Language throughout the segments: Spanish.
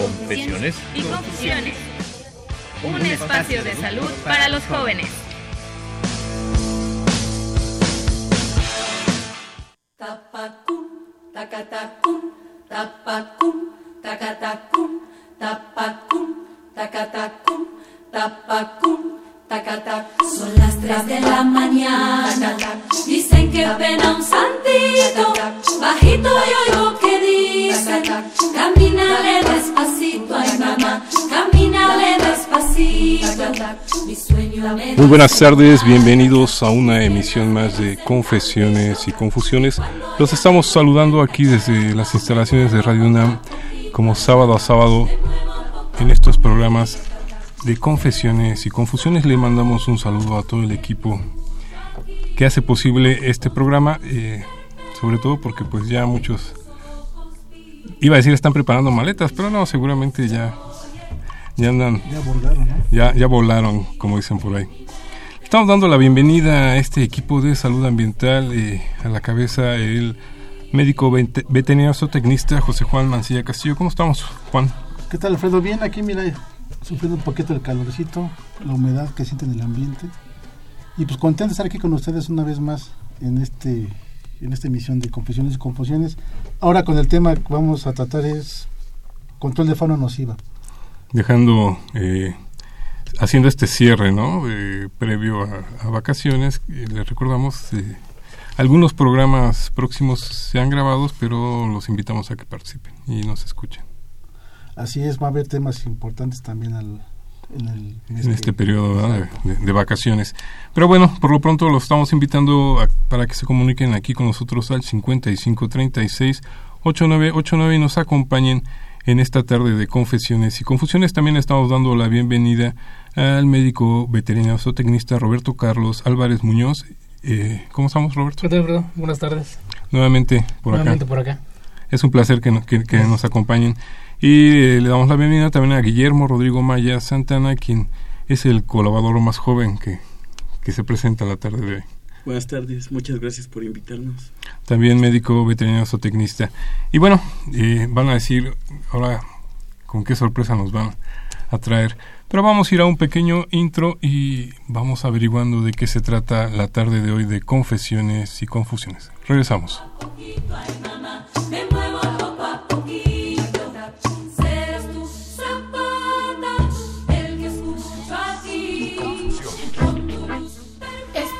Confesiones y confusiones. Un espacio de salud para los jóvenes. Tapacum, tacatacum, tapacum, tacatacum, tapacum, tacatacum, tapacum, Son las tres de la mañana. Dicen que pena un santito. Bajito yo oigo que dice: Camínale despacito, ay mamá. Camínale despacito. Mi sueño Muy buenas tardes, bienvenidos a una emisión más de Confesiones y Confusiones. Los estamos saludando aquí desde las instalaciones de Radio UNAM, como sábado a sábado, en estos programas de Confesiones y Confusiones. Le mandamos un saludo a todo el equipo que hace posible este programa, eh, sobre todo porque pues ya muchos, iba a decir están preparando maletas, pero no, seguramente ya, ya andan, Ya abordaron, ¿no? ya, ya volaron, como dicen por ahí. Estamos dando la bienvenida a este equipo de salud ambiental, eh, a la cabeza el médico vete- veterinario zootecnista José Juan Mancilla Castillo. ¿Cómo estamos, Juan? ¿Qué tal, Alfredo? Bien, aquí mira, sufriendo un poquito el calorcito, la humedad que siente en el ambiente. Y pues contento de estar aquí con ustedes una vez más en este en esta emisión de Confesiones y Confusiones. Ahora con el tema que vamos a tratar es control de fauna nociva. Dejando, eh, haciendo este cierre, ¿no? Previo a, a vacaciones, eh, les recordamos, eh, algunos programas próximos se han grabado, pero los invitamos a que participen y nos escuchen Así es, va a haber temas importantes también al, en, el, en este periodo de, de- de vacaciones. Pero bueno, por lo pronto los estamos invitando a- para que se comuniquen aquí con nosotros al 5536 8989 y nos acompañen en esta tarde de confesiones y confusiones. También estamos dando la bienvenida al médico veterinario zootecnista Roberto Carlos Álvarez Muñoz. Eh, ¿Cómo estamos, Roberto? ¿Qué tal, Alfredo? Buenas tardes. Nuevamente por Nuevamente acá. por acá. Es un placer que, no- que- que nos acompañen. Y eh, le damos la bienvenida también a Guillermo Rodrigo Maya Santana, quien es el colaborador más joven que, que se presenta la tarde de hoy. Buenas tardes, muchas gracias por invitarnos. También médico veterinario zootecnista. Y bueno, eh, van a decir ahora con qué sorpresa nos van a traer. Pero vamos a ir a un pequeño intro y vamos averiguando de qué se trata la tarde de hoy de confesiones y confusiones. Regresamos. Me muevo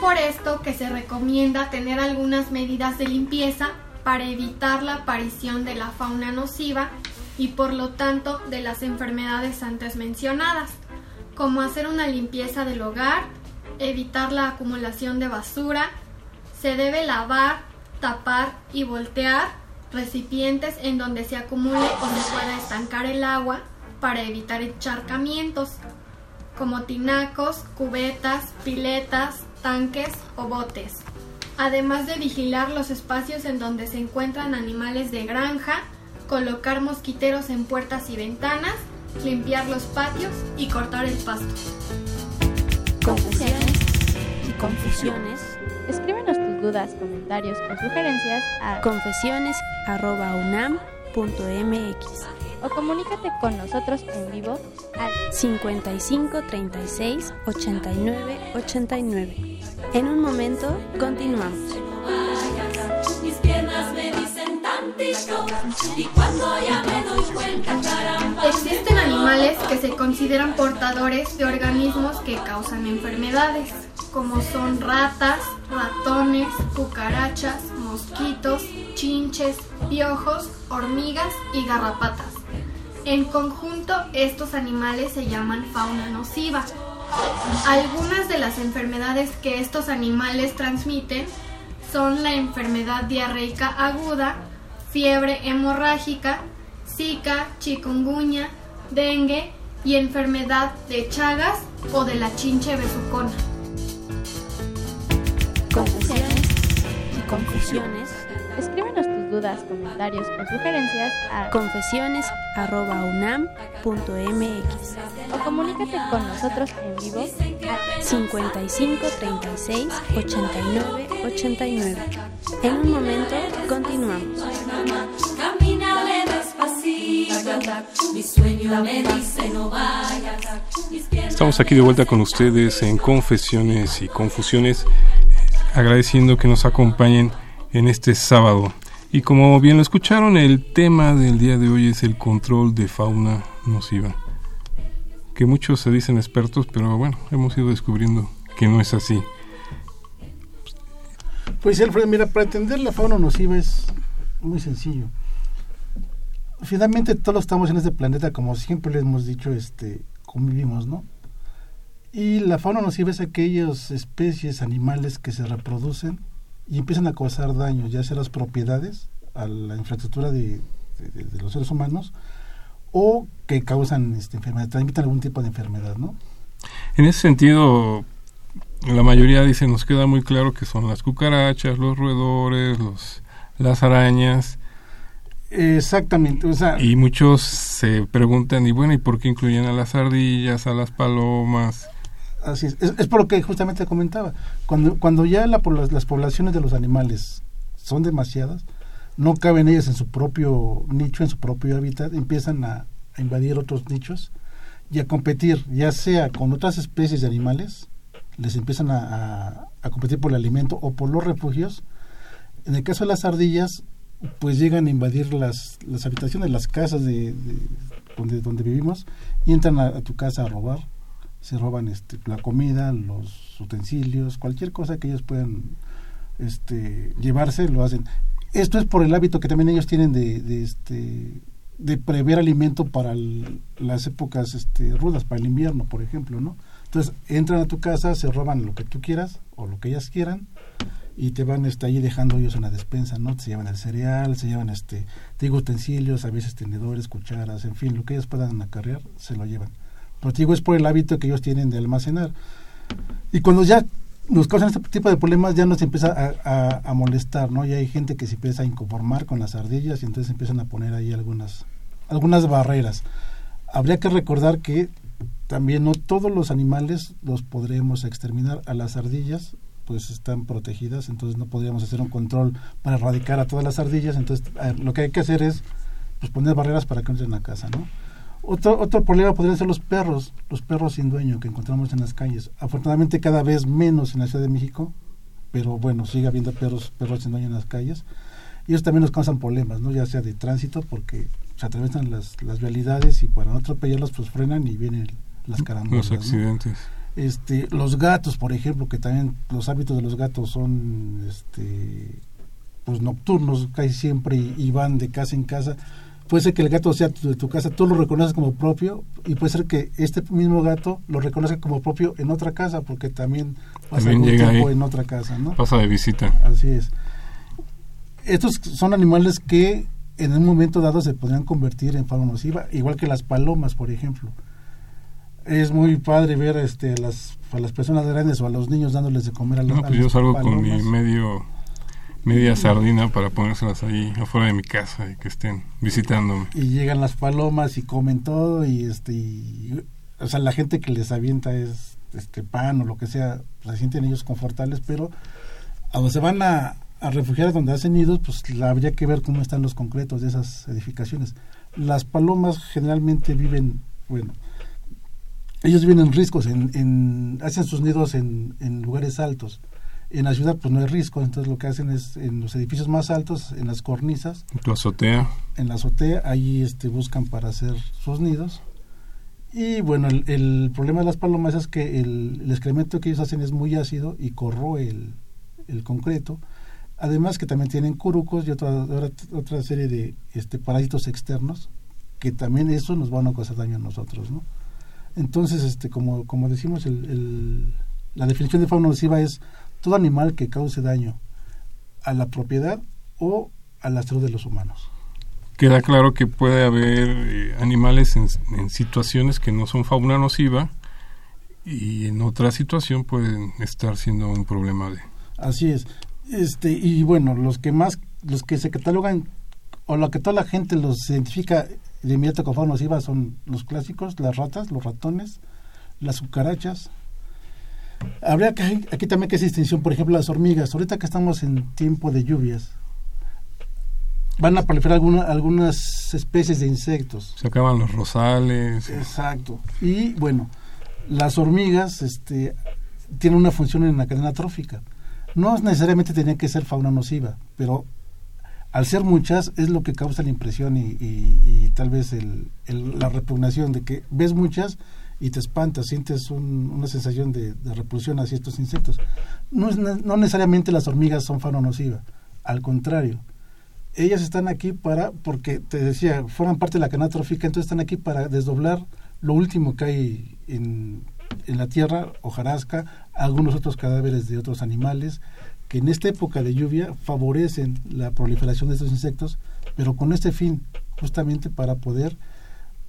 por esto que se recomienda tener algunas medidas de limpieza para evitar la aparición de la fauna nociva y por lo tanto de las enfermedades antes mencionadas, como hacer una limpieza del hogar, evitar la acumulación de basura, se debe lavar, tapar y voltear recipientes en donde se acumule o se pueda estancar el agua para evitar encharcamientos como tinacos, cubetas, piletas, tanques o botes. Además de vigilar los espacios en donde se encuentran animales de granja, colocar mosquiteros en puertas y ventanas, limpiar los patios y cortar el pasto. Confesiones y confusiones. Escríbenos tus dudas, comentarios o sugerencias a confesiones.unam.mx o comunícate con nosotros en vivo al 55 36 89 89. En un momento, continuamos. Mis piernas me dicen tantito y cuando ya me doy cuenta, caramba. Existen animales que se consideran portadores de organismos que causan enfermedades, como son ratas, ratones, cucarachas, mosquitos, chinches, piojos, hormigas y garrapatas. En conjunto, estos animales se llaman fauna nociva. Algunas de las enfermedades que estos animales transmiten son la enfermedad diarreica aguda, fiebre hemorrágica, zika, chikungunya, dengue y enfermedad de Chagas o de la chinche besucona. Y confusiones. Escríbenos tus dudas, comentarios o sugerencias a confesiones.unam.mx o comunícate con nosotros en vivo a 55 36 89 89. En un momento continuamos. Camínale Estamos aquí de vuelta con ustedes en Confesiones y Confusiones, agradeciendo que nos acompañen en este sábado. Y como bien lo escucharon, el tema del día de hoy es el control de fauna nociva. Que muchos se dicen expertos, pero bueno, hemos ido descubriendo que no es así. Pues sí, Alfredo, mira, para entender la fauna nociva es muy sencillo. Finalmente todos estamos en este planeta, como siempre les hemos dicho, este, convivimos, ¿no? Y la fauna nociva es aquellas especies animales que se reproducen y empiezan a causar daño, ya sea a las propiedades, a la infraestructura de, de- de los seres humanos, o que causan este, enfermedad, transmiten algún tipo de enfermedad, ¿no? En ese sentido, la mayoría dice, nos queda muy claro que son las cucarachas, los roedores, los, las arañas, Exactamente, o sea, y muchos se preguntan, y bueno, ¿y por qué incluyen a las ardillas, a las palomas? Es. por lo que justamente comentaba. Cuando, cuando ya las poblaciones de los animales son demasiadas, no caben ellas en su propio nicho, en su propio hábitat, empiezan a, invadir otros nichos y a competir, ya sea con otras especies de animales, les empiezan a, competir por el alimento o por los refugios. En el caso de las ardillas, pues llegan a invadir las, las habitaciones, las casas de, de- donde, vivimos y entran a tu casa a robar se roban este la comida, los utensilios, cualquier cosa que ellos puedan este llevarse lo hacen. Esto es por el hábito que también ellos tienen de, de este de prever alimento para las épocas este, rudas, para el invierno, por ejemplo, ¿no? Entonces entran a tu casa, se roban lo que tú quieras o lo que ellas quieran y te van este, ahí dejando ellos en la despensa, ¿no? Se llevan el cereal, se llevan este, te digo, utensilios, a veces tenedores, cucharas, en fin, lo que ellos puedan acarrear, se lo llevan. Pero te digo, es por el hábito que ellos tienen de almacenar. Y cuando ya nos causan este tipo de problemas, ya nos empieza a, a- a molestar, ¿no? Ya hay gente que se empieza a inconformar con las ardillas y entonces empiezan a poner ahí algunas, algunas barreras. Habría que recordar que también no todos los animales los podremos exterminar. A las ardillas, pues están protegidas, entonces no podríamos hacer un control para erradicar a todas las ardillas. Entonces, ver, lo que hay que hacer es pues, poner barreras para que entren a casa, ¿no? Otro, otro problema podrían ser los perros, los perros sin dueño que encontramos en las calles. Afortunadamente cada vez menos en la Ciudad de México, pero bueno, sigue habiendo perros, perros sin dueño en las calles. Y ellos también nos causan problemas, ¿no? Ya sea de tránsito, porque se atraviesan las, las vialidades y para no atropellarlos, pues frenan y vienen las carambolas. Los ¿no? accidentes. Este, los gatos, por ejemplo, que también los hábitos de los gatos son este, pues nocturnos casi siempre y, y van de casa en casa. Puede ser que el gato sea de tu casa, tú lo reconoces como propio y puede ser que este mismo gato lo reconozca como propio en otra casa porque también pasa También algún llega tiempo ahí. en otra casa, ¿no? Pasa de visita. Así es. Estos son animales que en un momento dado se podrían convertir en fauna nociva, igual que las palomas, por ejemplo. Es muy padre ver este, a, las, a las personas grandes o a los niños dándoles de comer a, las No, pues a yo las salgo con mi palomas. medio media sardina para ponérselas ahí afuera de mi casa y que estén visitándome. y llegan las palomas y comen todo y este y, o sea la gente que les avienta es este pan o lo que sea se sienten ellos confortables pero a donde se van a, a refugiar donde hacen nidos pues la- habría que ver cómo están los concretos de esas edificaciones las palomas generalmente viven bueno ellos viven en riscos en, en- hacen sus nidos en, en lugares altos en la ciudad pues no hay risco entonces lo que hacen es en los edificios más altos en las cornisas Tu azotea. en la azotea, ahí este, buscan para hacer sus nidos. Y bueno, el, el problema de las palomas es que el, el excremento que ellos hacen es muy ácido y corroe el, el concreto. Además que también tienen curucos y otra, otra, otra serie de este, parásitos externos que también eso nos van a causar daño a nosotros, ¿no? Entonces, este, como, como decimos, el, el- la definición de fauna nociva es todo animal que cause daño a la propiedad o a la salud de los humanos. Queda claro que puede haber eh, animales en, en, situaciones que no son fauna nociva y en otra situación pueden estar siendo un problema de... Así es. Este, y bueno, los que más, los que se catalogan, o lo que toda la gente los identifica de inmediato con fauna nociva son los clásicos, las ratas, los ratones, las cucarachas. Habría que, aquí también que hacer distinción, por ejemplo, las hormigas. Ahorita que estamos en tiempo de lluvias, van a proliferar alguna, algunas especies de insectos. Se acaban los rosales. Exacto. Y bueno, las hormigas este, tienen una función en la cadena trófica. No necesariamente tenían que ser fauna nociva, pero al ser muchas es lo que causa la impresión y, y, y tal vez el, el, la repugnación de que ves muchas y te espantas, sientes un, una sensación de, repulsión hacia estos insectos. No, es, no necesariamente las hormigas son fauna nociva, al contrario. Ellas están aquí para, porque te decía, forman parte de la cadena trófica, entonces están aquí para desdoblar lo último que hay en, en la tierra, hojarasca, algunos otros cadáveres de otros animales, que en esta época de lluvia favorecen la proliferación de estos insectos, pero con este fin, justamente para poder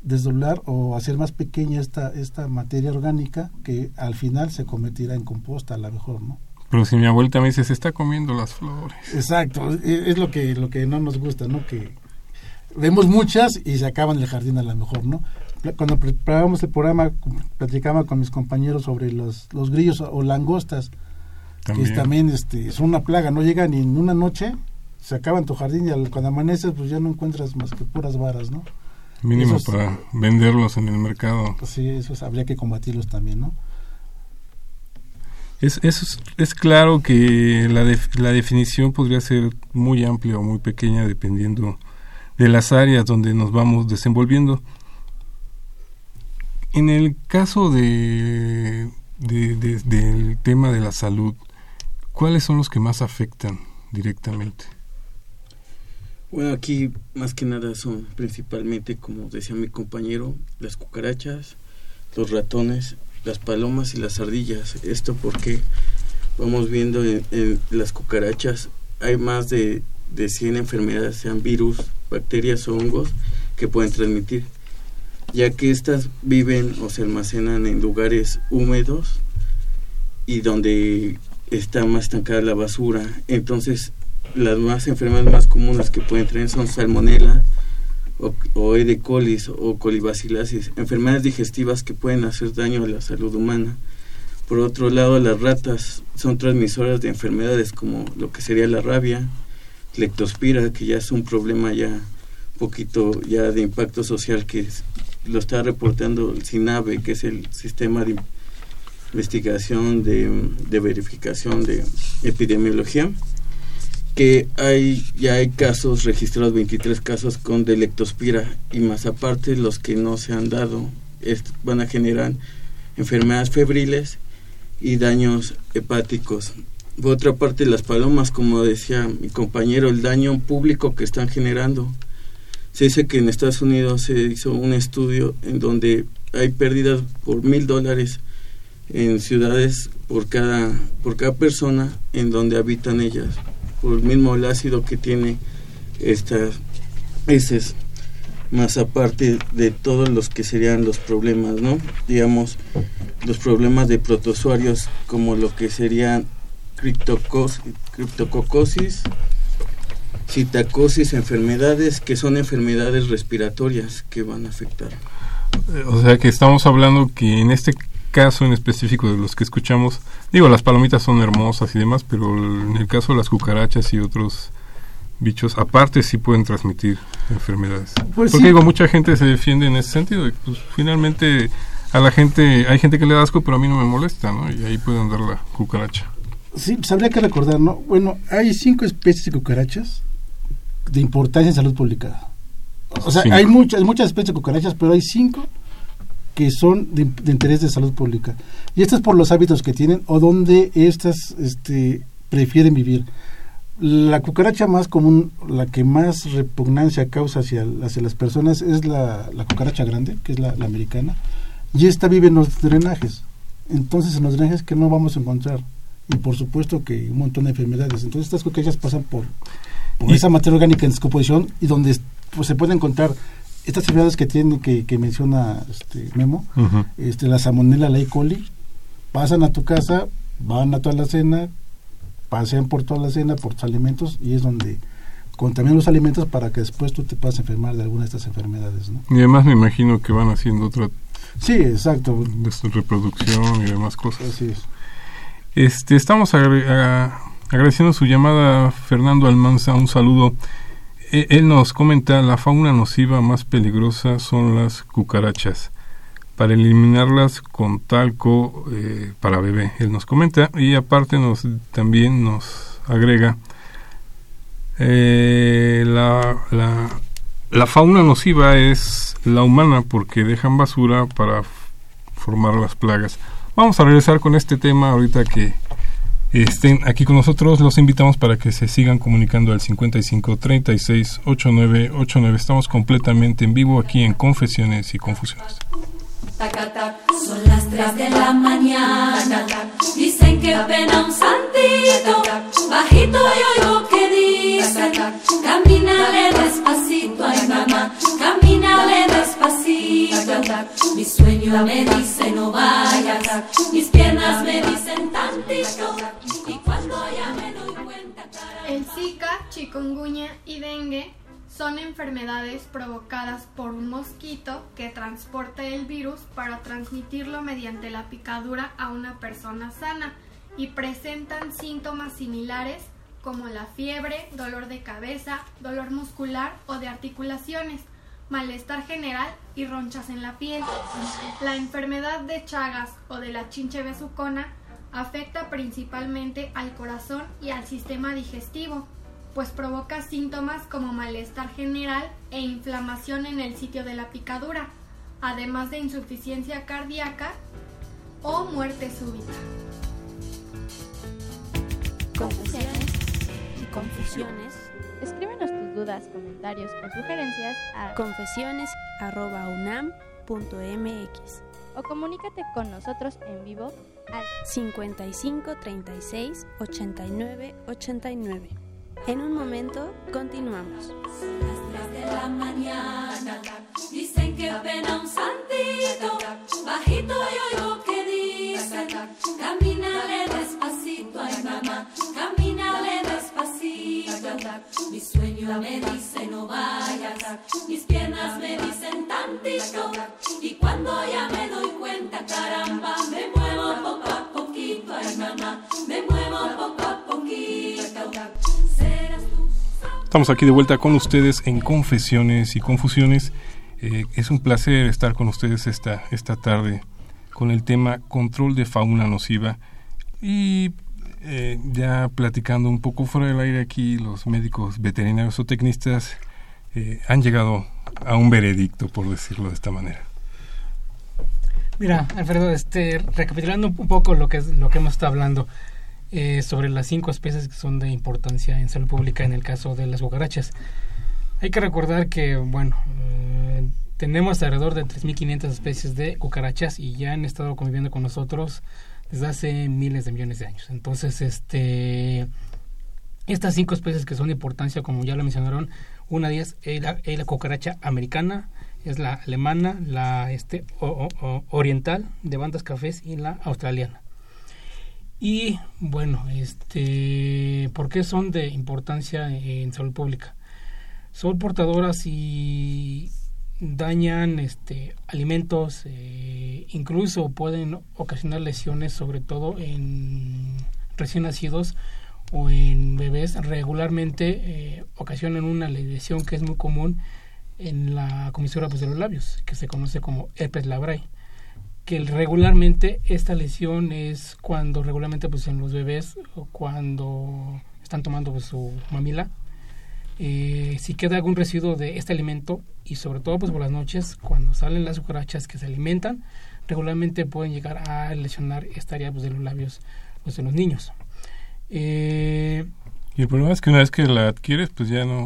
desdoblar o hacer más pequeña esta, esta materia orgánica que al final se convertirá en composta a lo mejor, ¿no? Pero si mi abuelita me dice, se está comiendo las flores. Exacto, es lo que, lo que no nos gusta, ¿no? Que vemos muchas y se acaban en el jardín a lo mejor, ¿no? Cuando preparábamos el programa, platicaba con mis compañeros sobre los, los grillos o langostas, también. que es también este, son una plaga, no llegan ni en una noche, se acaban tu jardín y al, cuando amaneces pues ya no encuentras más que puras varas, ¿no? Mínimo esos, para venderlos en el mercado. Sí, eso habría que combatirlos también, ¿no? Es, es, es claro que la, la definición podría ser muy amplia o muy pequeña dependiendo de las áreas donde nos vamos desenvolviendo. En el caso de, de, de, del tema de la salud, ¿cuáles son los que más afectan directamente? Bueno, aquí más que nada son principalmente, como decía mi compañero, las cucarachas, los ratones, las palomas y las ardillas. Esto porque vamos viendo en, las cucarachas hay más de, de 100 enfermedades, sean virus, bacterias o hongos, que pueden transmitir, ya que estas viven o se almacenan en lugares húmedos y donde está más estancada la basura. Entonces las más enfermedades más comunes que pueden tener son salmonella o, E. coli o colibacilasis, enfermedades digestivas que pueden hacer daño a la salud humana. Por otro lado, las ratas son transmisoras de enfermedades como lo que sería la rabia, lectospira, que ya es un problema ya poquito ya de impacto social que lo está reportando el SINAVE, que es el sistema de investigación de verificación de epidemiología que hay ya hay casos registrados 23 casos con delectospira y más aparte los que no se han dado van a generar enfermedades febriles y daños hepáticos. Por otra parte las palomas como decía mi compañero el daño público que están generando. Se dice que en Estados Unidos se hizo un estudio en donde hay pérdidas por mil dólares en ciudades por cada por cada persona en donde habitan ellas por el mismo el ácido que tiene estas heces más aparte de todos los que serían los problemas, ¿no? Digamos, los problemas de protozoarios como lo que serían criptococosis, citacosis, enfermedades que son enfermedades respiratorias que van a afectar. O sea que estamos hablando que en este caso en específico de los que escuchamos, digo, las palomitas son hermosas y demás, pero en el caso de las cucarachas y otros bichos, aparte sí pueden transmitir enfermedades. Pues Porque sí. digo, mucha gente se defiende en ese sentido, pues finalmente a la gente, hay gente que le da asco, pero a mí no me molesta, ¿no? Y ahí puede andar la cucaracha. Sí, pues habría que recordar, ¿no? Bueno, hay cinco especies de cucarachas de importancia en salud pública. O sea, cinco. hay muchas, muchas especies de cucarachas, pero hay cinco que son de, de, interés de salud pública. Y esto es por los hábitos que tienen o donde estas este, prefieren vivir. La cucaracha más común, la que más repugnancia causa hacia, hacia las personas es la, la cucaracha grande, que es la, la, americana, y esta vive en los drenajes. Entonces, en los drenajes que no vamos a encontrar. Y por supuesto que un montón de enfermedades. Entonces, estas cucarachas pasan por por esa materia orgánica en descomposición y donde pues, se pueden encontrar estas enfermedades que tiene que, que menciona este Memo, este la salmonella, la E. coli, pasan a tu casa, van a toda la cena, pasean por toda la cena, por tus alimentos y es donde contaminan los alimentos para que después tú te puedas enfermar de alguna de estas enfermedades. ¿no? Y además me imagino que van haciendo otra... Sí, exacto. De su reproducción y demás cosas. Así es. Este, estamos agradeciendo su llamada, Fernando Almanza, un saludo. E, él nos comenta, la fauna nociva más peligrosa son las cucarachas. Para eliminarlas con talco eh, para bebé, él nos comenta. Y aparte nos también nos agrega, eh, la, la, la fauna nociva es la humana porque dejan basura para formar las plagas. Vamos a regresar con este tema ahorita que estén aquí con nosotros. Los invitamos para que se sigan comunicando al 55 36 89 89. Estamos completamente en vivo aquí en Confesiones y Confusiones. Son las 3 de la mañana. Dicen que un santito. Bajito El Zika, chikungunya y dengue son enfermedades provocadas por un mosquito que transporta el virus para transmitirlo mediante la picadura a una persona sana y presentan síntomas similares como la fiebre, dolor de cabeza, dolor muscular o de articulaciones, malestar general y ronchas en la piel. La enfermedad de Chagas o de la chinche besucona afecta principalmente al corazón y al sistema digestivo, pues provoca síntomas como malestar general e inflamación en el sitio de la picadura, además de insuficiencia cardíaca o muerte súbita. Confesiones y confusiones. Escríbenos tus dudas, comentarios o sugerencias a confesiones@unam.mx o comunícate con nosotros en vivo al 55 36 89 89. En un momento continuamos. Son las 3 de la mañana. Dicen que pena un santito. Bajito yo oigo que dice: Camínale despacito, ay mamá. Camínale despacito. Mi sueño me dice: No vayas. Mis piernas me dicen tantito. Y cuando ya me doy cuenta, caramba, me muevo poco a poquito, ay mamá. Me muevo poco a poquito. Estamos aquí de vuelta con ustedes en Confesiones y Confusiones. Eh, es un placer estar con ustedes esta, esta tarde con el tema control de fauna nociva y eh, ya platicando un poco fuera del aire aquí los médicos veterinarios o tecnistas eh, han llegado a un veredicto por decirlo de esta manera. Mira, Alfredo, este, recapitulando un poco lo que es lo que hemos estado hablando, eh, sobre las cinco especies que son de importancia en salud pública en el caso de las cucarachas. Hay que recordar que, bueno, eh, tenemos alrededor de 3.500 especies de cucarachas y ya han estado conviviendo con nosotros desde hace miles de millones de años. Entonces, este, estas cinco especies que son de importancia, como ya lo mencionaron, una de ellas es la, cucaracha americana, es la alemana, la este, o, o, oriental de bandas cafés y la australiana. Y bueno, este, ¿por qué son de importancia en salud pública? Son portadoras y dañan este, alimentos, eh, incluso pueden ocasionar lesiones, sobre todo en recién nacidos o en bebés. Regularmente eh, ocasionan una lesión que es muy común en la comisura pues, de los labios, que se conoce como herpes labrae que regularmente esta lesión es cuando regularmente pues en los bebés cuando están tomando pues, su mamila eh, si queda algún residuo de este alimento y sobre todo pues por las noches cuando salen las cucarachas que se alimentan regularmente pueden llegar a lesionar esta área pues, de los labios pues, de los niños eh, y el problema es que una vez que la adquieres pues ya no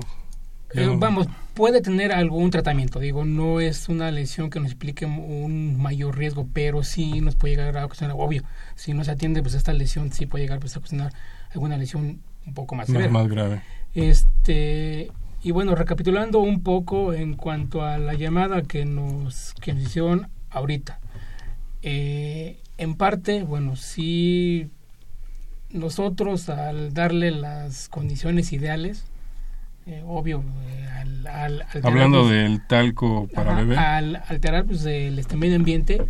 eh, vamos, puede tener algún tratamiento, digo, no es una lesión que nos explique un mayor riesgo, pero sí nos puede llegar a ocasionar, obvio, si no se atiende, pues esta lesión sí puede llegar pues, a ocasionar alguna lesión un poco más severa. Más grave. Este, y bueno, recapitulando un poco en cuanto a la llamada que nos, que nos hicieron ahorita. Eh, en parte, bueno, sí, nosotros al darle las condiciones ideales, eh, obvio, eh, al, al alterar, Hablando pues, del talco para ajá, bebé. al alterar pues, el este medio ambiente,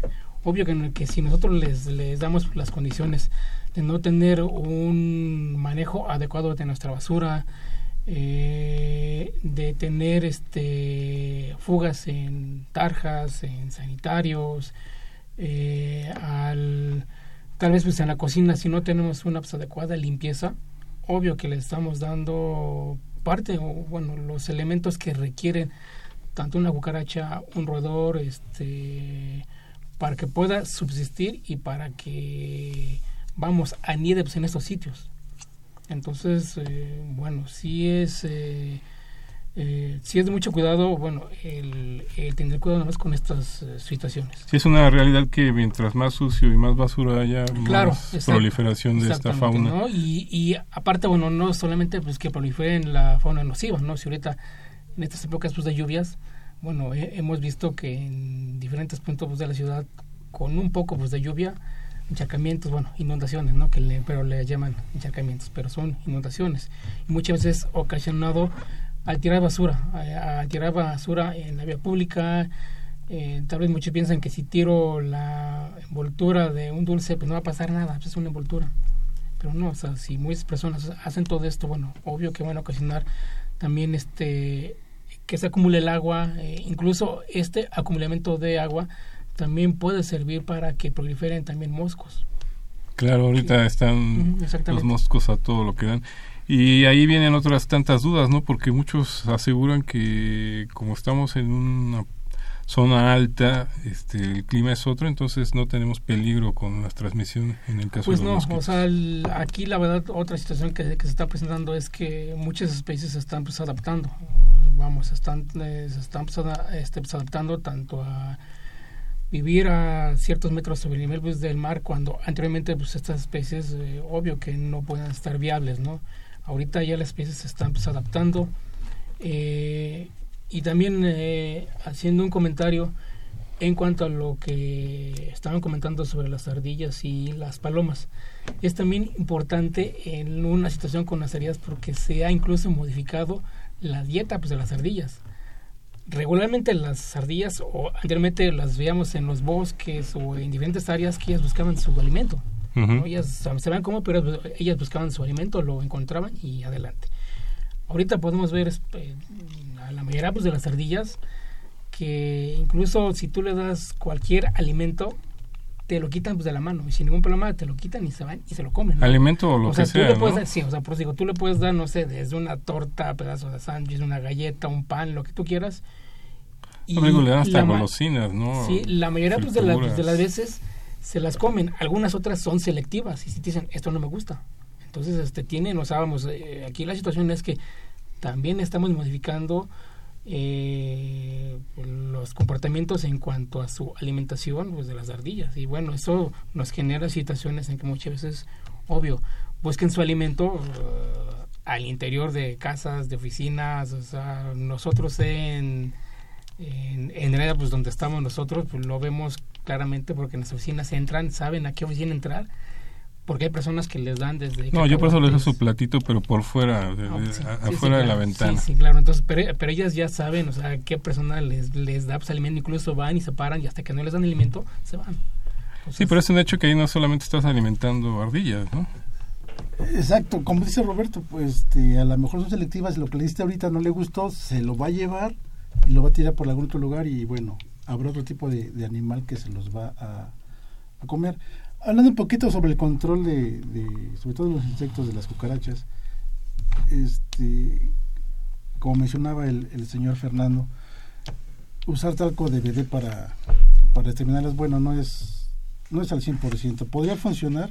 obvio que, que si nosotros les, les damos las condiciones de no tener un manejo adecuado de nuestra basura, eh, de tener este fugas en tarjas, en sanitarios, eh, al tal vez pues en la cocina si no tenemos una pues, adecuada limpieza, obvio que le estamos dando parte o bueno los elementos que requieren tanto una cucaracha, un roedor, este para que pueda subsistir y para que vamos anide pues, en estos sitios. Entonces, eh, bueno, sí es, eh, eh, sí es de mucho cuidado, bueno, el, el tener cuidado nada más con estas eh, situaciones. Sí, es una realidad que mientras más sucio y más basura haya, Claro, más exacto, proliferación de esta fauna. ¿no? Y, y aparte, bueno, no solamente pues que proliferen la fauna nociva, ¿no? Si ahorita en estas épocas pues, de lluvias, bueno, he- hemos visto que en diferentes puntos pues, de la ciudad, con un poco pues, de lluvia, encharcamientos, bueno, inundaciones, ¿no? Que le, pero le llaman encharcamientos, pero son inundaciones. Muchas veces ocasionado al tirar basura, al tirar basura en la vía pública. eh, tal vez muchos piensan que si tiro la envoltura de un dulce, pues no va a pasar nada, pues es una envoltura. Pero no, o sea, si muchas personas hacen todo esto, bueno, obvio que van a ocasionar también este que se acumule el agua, eh, incluso este acumulamiento de agua también puede servir para que proliferen también moscos. Claro, ahorita están los moscos a todo lo que dan. Y ahí vienen otras tantas dudas, ¿no? Porque muchos aseguran que como estamos en una zona alta, este, el clima es otro, entonces no tenemos peligro con las transmisiones en el caso Pues de los no, mosquitos. o sea, el- aquí la verdad otra situación que, que se está presentando es que muchas especies se están pues, adaptando, vamos, están, eh, se están pues, ada- este, pues, adaptando tanto a vivir a ciertos metros sobre el nivel pues, del mar cuando anteriormente pues estas especies eh, obvio que no pueden estar viables, ¿no? Ahorita ya las especies se están pues, adaptando eh, y también eh, haciendo un comentario en cuanto a lo que estaban comentando sobre las ardillas y las palomas. Es también importante en una situación con las ardillas porque se ha incluso modificado la dieta pues, de las ardillas. Regularmente las ardillas, o anteriormente las veíamos en los bosques o en diferentes áreas que ellas buscaban su alimento. Ellas se cómo, pero ellas buscaban su alimento, lo encontraban y adelante. Ahorita podemos ver eh, a la mayoría pues, de las ardillas que incluso si tú le das cualquier alimento, te lo quitan pues, de la mano y sin ningún problema te lo quitan y se van y se lo comen. ¿no? Alimento o lo sea, que tú sea, le puedes ¿no? dar- sí, o sea, por digo, tú le puedes dar, no sé, desde una torta, pedazo de sándwich, una galleta, un pan, lo que tú quieras. Y Luego le dan hasta la golosinas, ¿no? Sí, la mayoría pues, de, las- Frituras. de las veces se las comen. Algunas otras son selectivas y si te dicen, esto no me gusta. Entonces, este tienen, o sea, vamos, eh, aquí la situación es que también estamos modificando eh, los comportamientos en cuanto a su alimentación pues, de las ardillas. Y bueno, eso nos genera situaciones en que muchas veces, obvio, busquen su alimento eh, al interior de casas, de oficinas, o sea, nosotros en, en, en área pues, donde estamos nosotros, pues, lo vemos claramente porque en las oficinas entran, saben a qué oficina entrar, porque hay personas que les dan desde... No, yo por eso le dejo cacahuates. su platito, pero por fuera, de- Ah, de- sí, a- sí, sí, afuera de la ventana. Sí, sí, claro. Entonces, pero, pero ellas ya saben, o sea, qué persona les, les da pues, alimento. Incluso van y se paran y hasta que no les dan alimento, se van. Sí, pero es un hecho que ahí no solamente estás alimentando ardillas, ¿no? Exacto, como dice Roberto, pues este, a lo mejor son selectivas y lo que le diste ahorita no le gustó, se lo va a llevar y lo va a tirar por algún otro lugar y bueno, habrá otro tipo de, de animal que se los va a, a comer. Hablando un poquito sobre el control de, sobre todo de los insectos, de las cucarachas, este, como mencionaba el, el señor Fernando, usar talco de BD para, para exterminarlas, bueno, no es, no es al 100%, podría funcionar,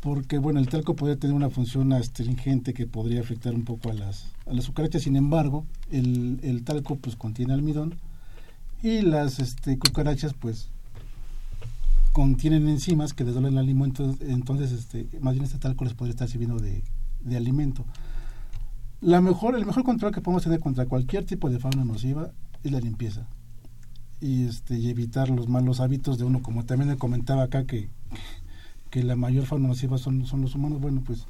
porque bueno el talco podría tener una función astringente que podría afectar un poco a las a las cucarachas. Sin embargo el, el talco pues contiene almidón y las este, cucarachas pues contienen enzimas que desdoblan el alimento entonces este más bien este talco les podría estar sirviendo de, de alimento. La mejor, el mejor control que podemos tener contra cualquier tipo de fauna nociva es la limpieza. Y este y evitar los malos hábitos de uno como también le comentaba acá que que la mayor fauna nociva son, son los humanos. Bueno pues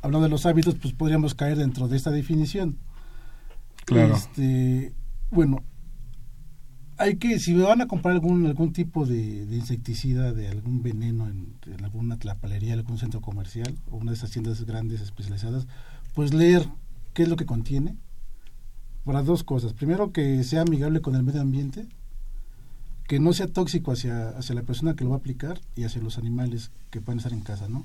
hablando de los hábitos pues podríamos caer dentro de esta definición. Claro. este bueno hay que si van a comprar algún algún tipo de, de insecticida de algún veneno en, en alguna tlapalería algún centro comercial o una de esas tiendas grandes especializadas pues leer qué es lo que contiene para dos cosas primero que sea amigable con el medio ambiente que no sea tóxico hacia, hacia la persona que lo va a aplicar y hacia los animales que pueden estar en casa, ¿no?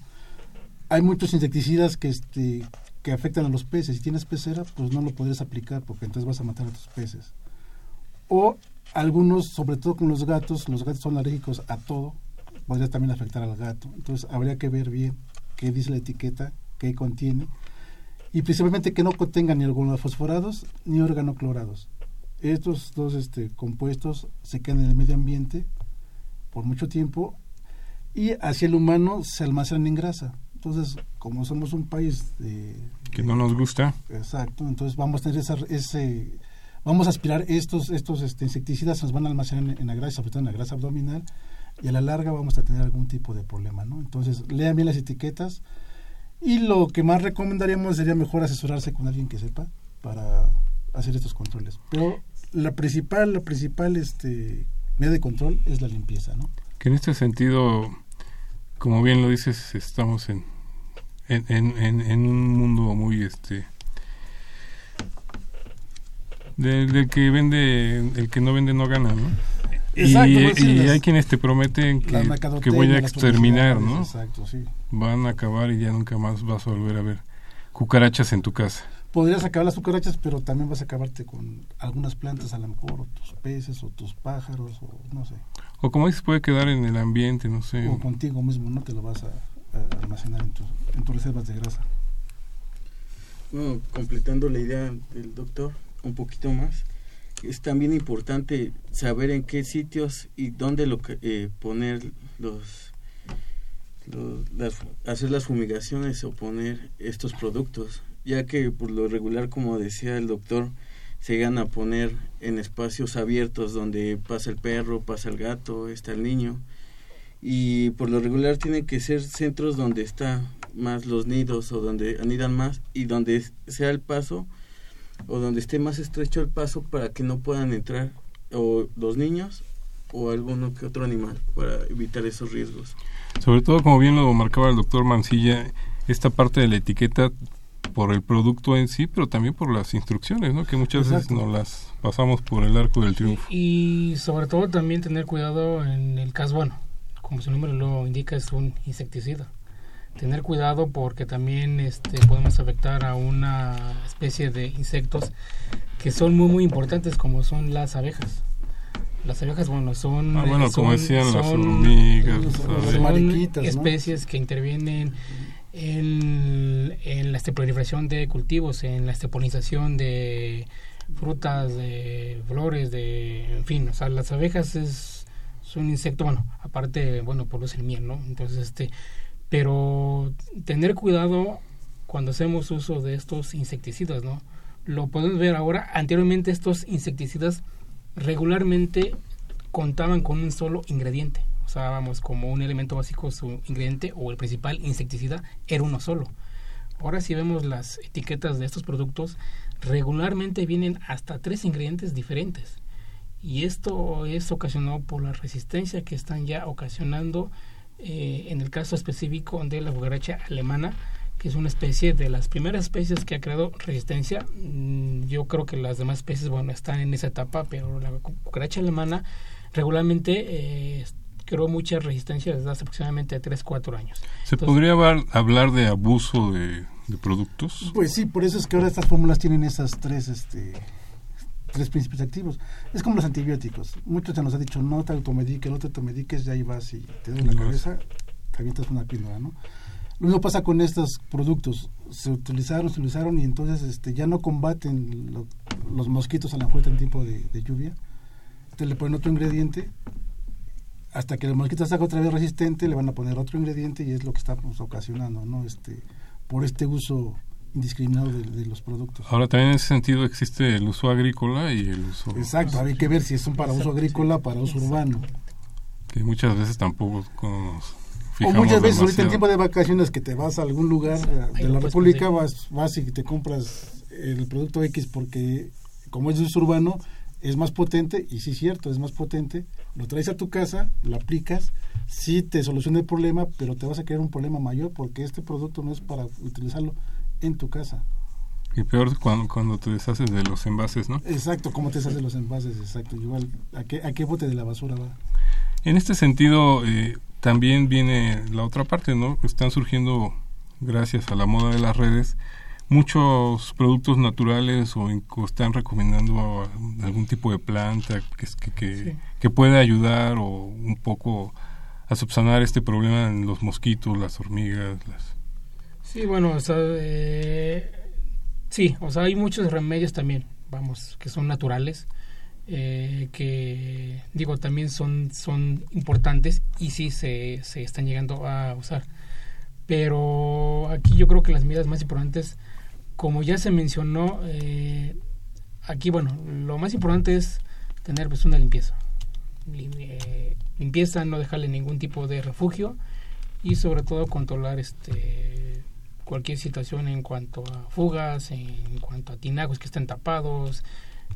Hay muchos insecticidas que este que afectan a los peces. Si tienes pecera, pues no lo podrías aplicar porque entonces vas a matar a tus peces. O algunos, sobre todo con los gatos, los gatos son alérgicos a todo, podría también afectar al gato. Entonces habría que ver bien qué dice la etiqueta, qué contiene y principalmente que no contenga ni organofosforados ni organoclorados. Estos dos este, compuestos se quedan en el medio ambiente por mucho tiempo y hacia el humano se almacenan en grasa. Entonces, como somos un país de, Que no nos gusta. Exacto, entonces vamos a tener esa, ese, vamos a aspirar estos, estos este, insecticidas, nos van a almacenar en, la grasa, sobre todo en la grasa abdominal, y a la larga vamos a tener algún tipo de problema, ¿no? Entonces, lean bien las etiquetas, y lo que más recomendaríamos sería mejor asesorarse con alguien que sepa para hacer estos controles. Pero la principal, la principal este, medida de control es la limpieza, ¿no? Que en este sentido, como bien lo dices, estamos en, en, en- en un mundo muy este del, del que vende, el que no vende no gana, ¿no? Exacto, y, pues sí, y las- hay quienes te prometen que, que voy a exterminar, ¿no? Exacto, sí. Van a acabar y ya nunca más vas a volver a ver cucarachas en tu casa. Podrías acabar las cucarachas, pero también vas a acabarte con algunas plantas a lo mejor, o tus peces, o tus pájaros, o no sé. O como dices, puede quedar en el ambiente, no sé. O contigo mismo, no te lo vas a, a almacenar en, tus en tus reservas de grasa. Bueno, completando la idea del doctor un poquito más, es también importante saber en qué sitios y dónde lo, eh, poner los, los- las, hacer las fumigaciones o poner estos productos, ya que por lo regular, como decía el doctor, se llegan a poner en espacios abiertos donde pasa el perro, pasa el gato, está el niño, y por lo regular tienen que ser centros donde está más los nidos o donde anidan más y donde sea el paso o donde esté más estrecho el paso para que no puedan entrar o los niños o alguno que otro animal para evitar esos riesgos. Sobre todo, como bien lo marcaba el doctor Mancilla, esta parte de la etiqueta por el producto en sí, pero también por las instrucciones, ¿no? Que muchas veces nos las pasamos por el arco del triunfo. Y sobre todo también tener cuidado en el caso, bueno, como su nombre lo indica, es un insecticida. Tener cuidado porque también este, podemos afectar a una especie de insectos que son muy muy importantes como son las abejas. Las abejas, bueno, son... Ah, bueno, eh, como son- decían, las son- hormigas, las son especies que intervienen en, en la este, proliferación de cultivos, en la este, polinización de frutas, de flores, de, en fin, o sea, las abejas es, es un insecto, bueno, aparte, bueno, produce el miel, ¿no? Entonces, este, pero tener cuidado cuando hacemos uso de estos insecticidas, ¿no? Lo podemos ver ahora, anteriormente estos insecticidas regularmente contaban con un solo ingrediente, o sea, vamos, como un elemento básico, su ingrediente o el principal insecticida era uno solo. Ahora si vemos las etiquetas de estos productos, regularmente vienen hasta tres ingredientes diferentes. Y esto es ocasionado por la resistencia que están ya ocasionando eh, en el caso específico de la cucaracha alemana, que es una especie de las primeras especies que ha creado resistencia. Mm, Yo creo que las demás especies, bueno, están en esa etapa, pero la cu- cucaracha alemana regularmente eh, creó mucha resistencia desde hace aproximadamente 3-4 años. ¿Se Entonces, podría hablar, hablar de abuso de, de productos? Pues sí, por eso es que ahora estas fórmulas tienen esas tres, este, tres principios activos. Es como los antibióticos. Muchos se nos ha dicho, no te automediques, no te automediques, ya ahí vas y te duele la cabeza, te avientas una píldora, ¿no? Lo mismo pasa con estos productos. Se utilizaron, se utilizaron y entonces este, ya no combaten lo- los mosquitos a la fuerte en tiempo de, de lluvia. Entonces le ponen otro ingrediente. Hasta que el mosquito se haga otra vez resistente, le van a poner otro ingrediente y es lo que está pues, ocasionando, ¿no? Este, por este uso indiscriminado de, de los productos. Ahora también en ese sentido existe el uso agrícola y el uso... Exacto, hay que ver si son para uso agrícola, para uso urbano. Que muchas veces tampoco nos O muchas veces ahorita en tiempo de vacaciones que te vas a algún lugar eh, Ahí de la puedes República, conseguir. vas, vas y te compras el producto X porque como es de uso urbano es más potente y sí es cierto, es más potente, lo traes a tu casa, lo aplicas, sí te soluciona el problema, pero te vas a crear un problema mayor porque este producto no es para utilizarlo en tu casa. Y peor cuando, cuando te deshaces de los envases, ¿no? Exacto, cómo te haces los envases, exacto, igual a qué, a qué bote de la basura va. En este sentido, eh, también viene la otra parte, ¿no? Están surgiendo, gracias a la moda de las redes, muchos productos naturales o, in- o están recomendando algún tipo de planta que, que, que, Sí. que puede ayudar o un poco a subsanar este problema en los mosquitos, las hormigas, las... Sí, bueno, o sea, eh, sí, o sea, hay muchos remedios también, vamos, que son naturales, eh, que digo, también son, son importantes y sí se, se están llegando a usar. Pero aquí yo creo que las medidas más importantes, como ya se mencionó, eh, aquí, bueno, lo más importante es tener pues una limpieza. Lim- eh, limpieza, no dejarle ningún tipo de refugio y sobre todo controlar este cualquier situación en cuanto a fugas, en cuanto a tinagos que estén tapados.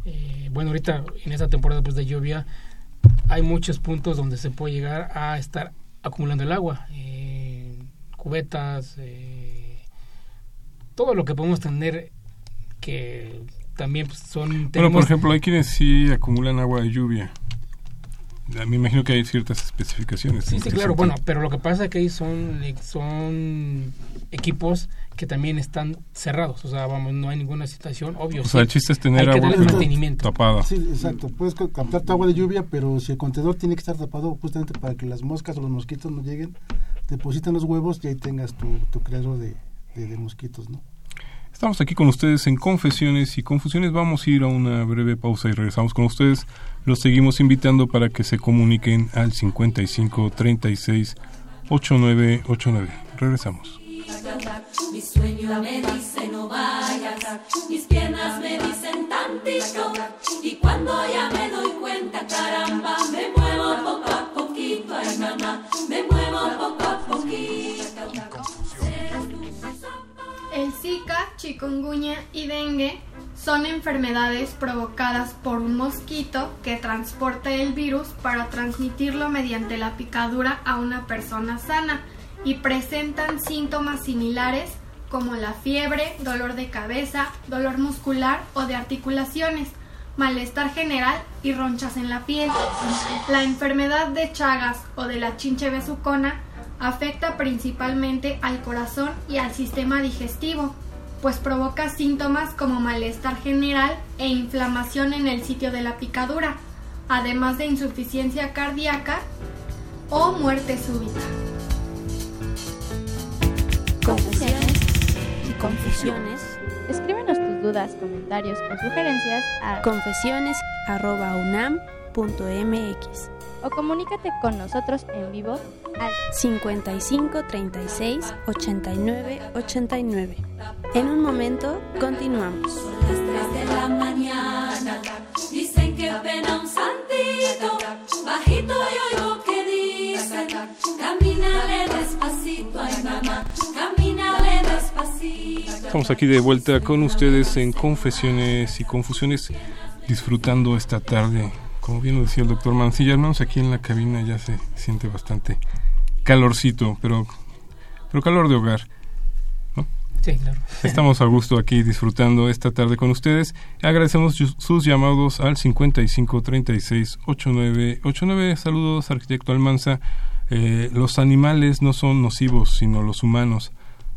Eh, bueno, ahorita en esta temporada pues, de lluvia hay muchos puntos donde se puede llegar a estar acumulando el agua. eh, cubetas, eh, todo lo que podemos tener que también pues, son... Bueno, por ejemplo, hay quienes sí acumulan agua de lluvia. Me imagino que hay ciertas especificaciones. Sí, sí, claro, sentido. bueno, pero lo que pasa es que ahí son, son equipos que también están cerrados, o sea, vamos, no hay ninguna situación, obvio. O sea, sí, el chiste es tener agua mantenimiento. tapada. Sí, exacto. Puedes ca- captar tu agua de lluvia, pero si el contenedor tiene que estar tapado justamente para que las moscas o los mosquitos no lleguen, depositan los huevos y ahí tengas tu, tu criadero de, de- de mosquitos, ¿no? Estamos aquí con ustedes en Confesiones y Confusiones. Vamos a ir a una breve pausa y regresamos con ustedes. Los seguimos invitando para que se comuniquen al 55 36 8989. Regresamos. Mi sueño me dice no vayas, mis piernas me dicen tantito y cuando ya me chikungunya y dengue son enfermedades provocadas por un mosquito que transporta el virus para transmitirlo mediante la picadura a una persona sana y presentan síntomas similares como la fiebre, dolor de cabeza, dolor muscular o de articulaciones, malestar general y ronchas en la piel. La enfermedad de Chagas o de la chinche besucona afecta principalmente al corazón y al sistema digestivo, pues provoca síntomas como malestar general e inflamación en el sitio de la picadura, además de insuficiencia cardíaca o muerte súbita. Confesiones y confusiones. Escríbenos tus dudas, comentarios o sugerencias a confesiones@unam.mx o comunícate con nosotros en vivo al 55 36 89 89. En un momento continuamos. Las tres de la mañana dicen que pena un santito, bajito yo oigo que dicen, camínale despacito, ay mamá, camínale despacito. Estamos aquí de vuelta con ustedes en Confesiones y Confusiones, disfrutando esta tarde. Como bien lo decía el doctor Mancilla, al menos aquí en la cabina ya se siente bastante calorcito, pero, pero calor de hogar. Sí, claro. Estamos a gusto aquí disfrutando esta tarde con ustedes. Agradecemos sus llamados al 55 36 89 89. Saludos, arquitecto Almanza. Eh, los animales no son nocivos, sino los humanos.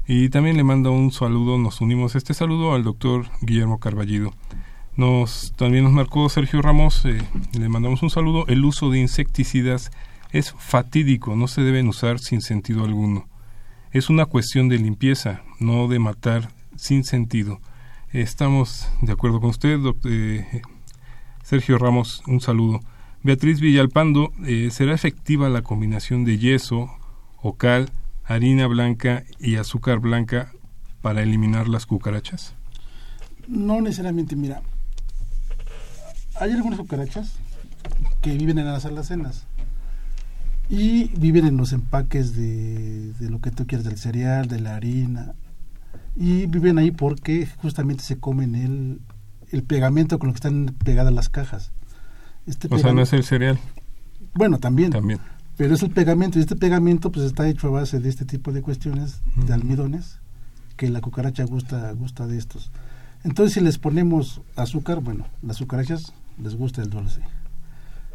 Y también le manda un saludo, nos unimos este saludo al doctor Guillermo Carballido. Nos, también nos marcó Sergio Ramos, eh, le mandamos un saludo. El uso de insecticidas es fatídico, no se deben usar sin sentido alguno. Es una cuestión de limpieza, no de matar sin sentido. Estamos de acuerdo con usted, doc- eh, Sergio Ramos, un saludo. Beatriz Villalpando, eh, ¿será efectiva la combinación de yeso o cal, harina blanca y azúcar blanca para eliminar las cucarachas? No necesariamente, mira, hay algunas cucarachas que viven en las alacenas y viven en los empaques de, de lo que tú quieras, del cereal, de la harina, y viven ahí porque justamente se comen el, el pegamento con lo que están pegadas las cajas. Este o sea, no es el cereal. Bueno, también. También. Pero es el pegamento, y este pegamento pues está hecho a base de este tipo de cuestiones, de almidones, que la cucaracha gusta, gusta de estos. Entonces si les ponemos azúcar, bueno, las cucarachas les gusta el dulce.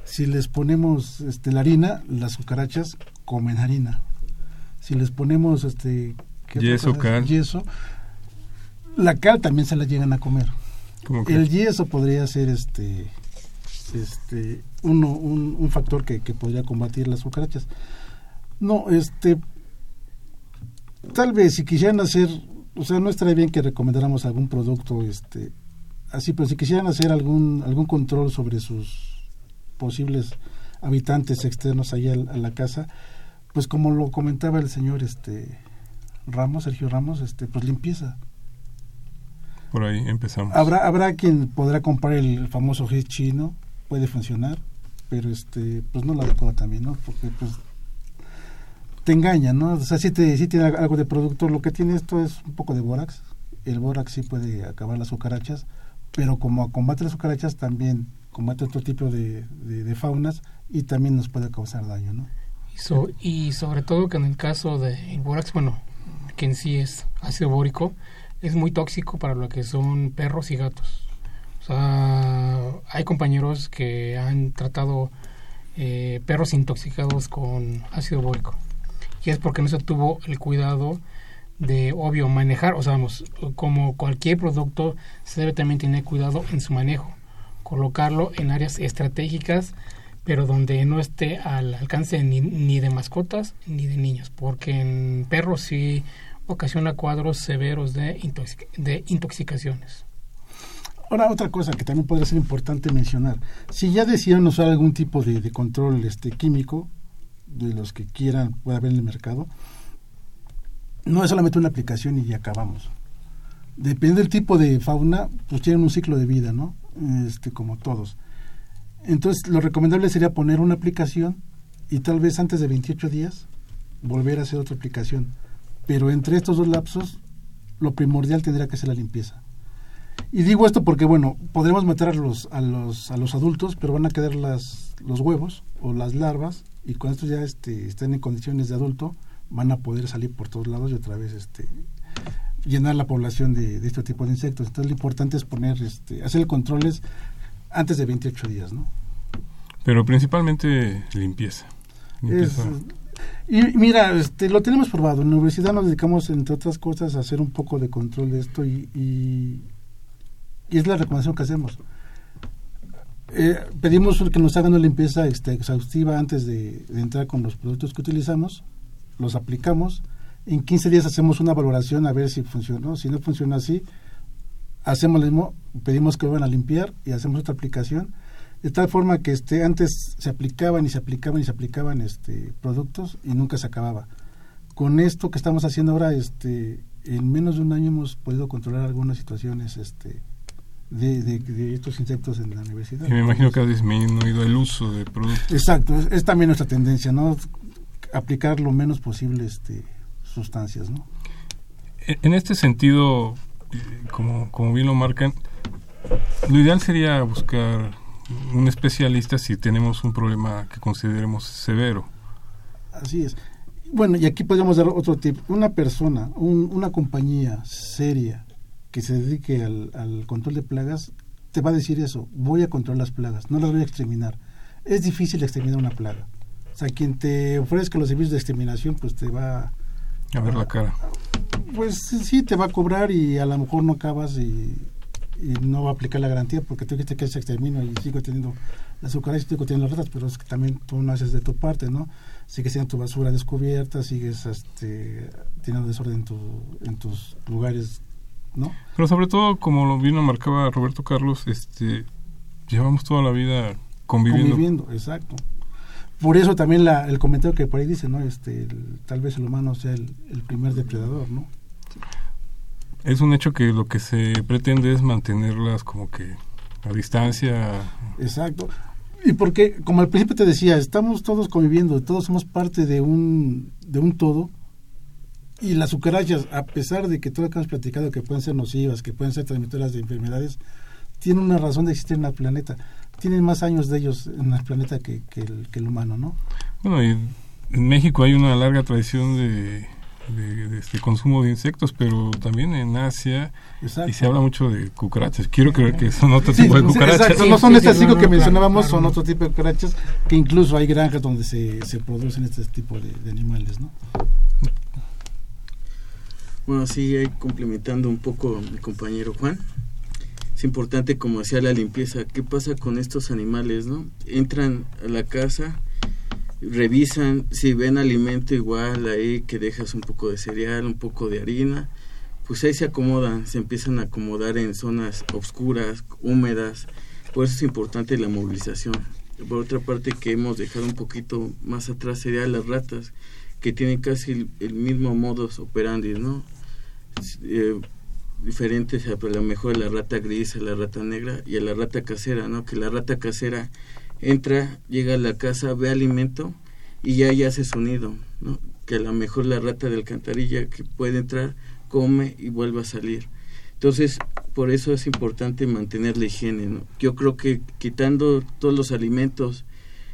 Si les ponemos este, la harina, las cucarachas comen harina. Si les ponemos este yeso, cal. yeso, la cal también se la llegan a comer. El yeso podría ser este este uno, un, un factor que, que, podría combatir las cucarachas. No, este tal vez si quisieran hacer, o sea, no estaría bien que recomendáramos algún producto este así, pero si quisieran hacer algún algún control sobre sus posibles habitantes externos allá a la casa, pues como lo comentaba el señor este Ramos, Sergio Ramos, este pues limpieza. Por ahí empezamos. Habrá habrá quien podrá comprar el famoso gel chino, puede funcionar, pero este pues no la adecuada también, ¿no? Porque pues te engaña, ¿no? O sea, si, te, si tiene algo de producto, lo que tiene esto es un poco de bórax. El bórax sí puede acabar las cucarachas, pero como combate las cucarachas también combate otro tipo de, de, faunas y también nos puede causar daño, ¿no? Y, sobre todo que en el caso del bórax, bueno, que en sí es ácido bórico, es muy tóxico para lo que son perros y gatos. O sea, hay compañeros que han tratado eh, perros intoxicados con ácido bórico. Y es porque no se tuvo el cuidado de, obvio, manejar. O sea, vamos, como cualquier producto, se debe también tener cuidado en su manejo. Colocarlo en áreas estratégicas pero donde no esté al alcance ni, ni, de mascotas ni de niños, porque en perros sí ocasiona cuadros severos de, de intoxicaciones. Ahora, otra cosa que también podría ser importante mencionar, si ya decían usar algún tipo de, control este químico, de los que quieran, puede haber en el mercado, no es solamente una aplicación y ya acabamos. Depende del tipo de fauna, pues tienen un ciclo de vida, ¿no? Este, como todos. Entonces, lo recomendable sería poner una aplicación y tal vez antes de 28 días volver a hacer otra aplicación pero entre estos dos lapsos lo primordial tendría que ser la limpieza. Y digo esto porque, bueno, podremos los, a los, a los adultos, pero van a quedar las, los huevos o las larvas, y cuando estos ya este, estén en condiciones de adulto, van a poder salir por todos lados y otra vez este, llenar la población de, este tipo de insectos. Entonces lo importante es poner, este, hacer controles antes de 28 días, ¿no? Pero principalmente limpieza. limpieza. Y mira, este, lo tenemos probado. En la universidad nos dedicamos, entre otras cosas, a hacer un poco de control de esto y, y, es la recomendación que hacemos. Eh, pedimos que nos hagan una limpieza este, exhaustiva antes de, entrar con los productos que utilizamos, los aplicamos. En 15 días hacemos una valoración a ver si funcionó. Si no funciona así, hacemos lo mismo, pedimos que vuelvan a limpiar y hacemos otra aplicación de tal forma que este antes se aplicaban y se aplicaban y se aplicaban este productos y nunca se acababa. Con esto que estamos haciendo ahora, este en menos de un año hemos podido controlar algunas situaciones este de, de, estos insectos en la universidad. Y me imagino que ha disminuido el uso de productos. Exacto, es, también nuestra tendencia, ¿no? Aplicar lo menos posible este, sustancias, ¿no? En este sentido, eh, como, como bien lo marcan, lo ideal sería buscar un especialista si tenemos un problema que consideremos severo. Así es. Bueno, y aquí podríamos dar otro tip. Una persona, una compañía seria que se dedique al, control de plagas, te va a decir eso, voy a controlar las plagas, no las voy a exterminar. Es difícil exterminar una plaga. O sea, quien te ofrezca los servicios de exterminación, pues te va a ver la cara. Pues sí, te va a cobrar y a lo mejor no acabas y y no va a aplicar la garantía porque tú dijiste que se extermina y sigo teniendo las y sigo teniendo las ratas, pero es que también tú no haces de tu parte, ¿no? Sigues teniendo tu basura descubierta, sigues este, teniendo desorden en, tu, en tus lugares, ¿no? Pero sobre todo, como lo vino marcaba Roberto Carlos, este, llevamos toda la vida conviviendo. Conviviendo, exacto. Por eso también la, el comentario que por ahí dice, ¿no? Este, tal vez el humano sea el, el primer depredador, ¿no? Es un hecho que lo que se pretende es mantenerlas como que a distancia. Exacto. Y porque, como al principio te decía, estamos todos conviviendo, todos somos parte de un, de un todo. Y las cucarachas, a pesar de que todo lo que hemos platicado que pueden ser nocivas, que pueden ser transmitoras de enfermedades, tienen una razón de existir en el planeta. Tienen más años de ellos en el planeta que, que, el, que el humano, ¿no? Bueno, y en México hay una larga tradición de, de, este consumo de insectos, pero también en Asia y se habla mucho de cucarachas. Quiero creer que son otro tipo de cucarachas. Exacto. no son estas cinco que mencionábamos, son otro tipo de cucarachas, que incluso hay granjas donde se, se producen este tipo de, de animales, ¿no? Bueno, sí, ahí complementando un poco mi compañero Juan. Es importante, como decía, la limpieza. ¿Qué pasa con estos animales, no? Entran a la casa, revisan, si ven alimento igual ahí, que dejas un poco de cereal, un poco de harina, pues ahí se acomodan, se empiezan a acomodar en zonas oscuras, húmedas. Por eso es importante la movilización. Por otra parte, que hemos dejado un poquito más atrás serían las ratas, que tienen casi el, el mismo modus operandi, ¿no? Eh, diferentes a lo mejor la rata gris, a la rata negra y a la rata casera, ¿no? Que la rata casera entra, llega a la casa, ve alimento y ya, ya hace su nido, ¿no? Que a lo mejor la rata de alcantarilla que puede entrar, come y vuelve a salir. Entonces, por eso es importante mantener la higiene, ¿no? Yo creo que quitando todos los alimentos,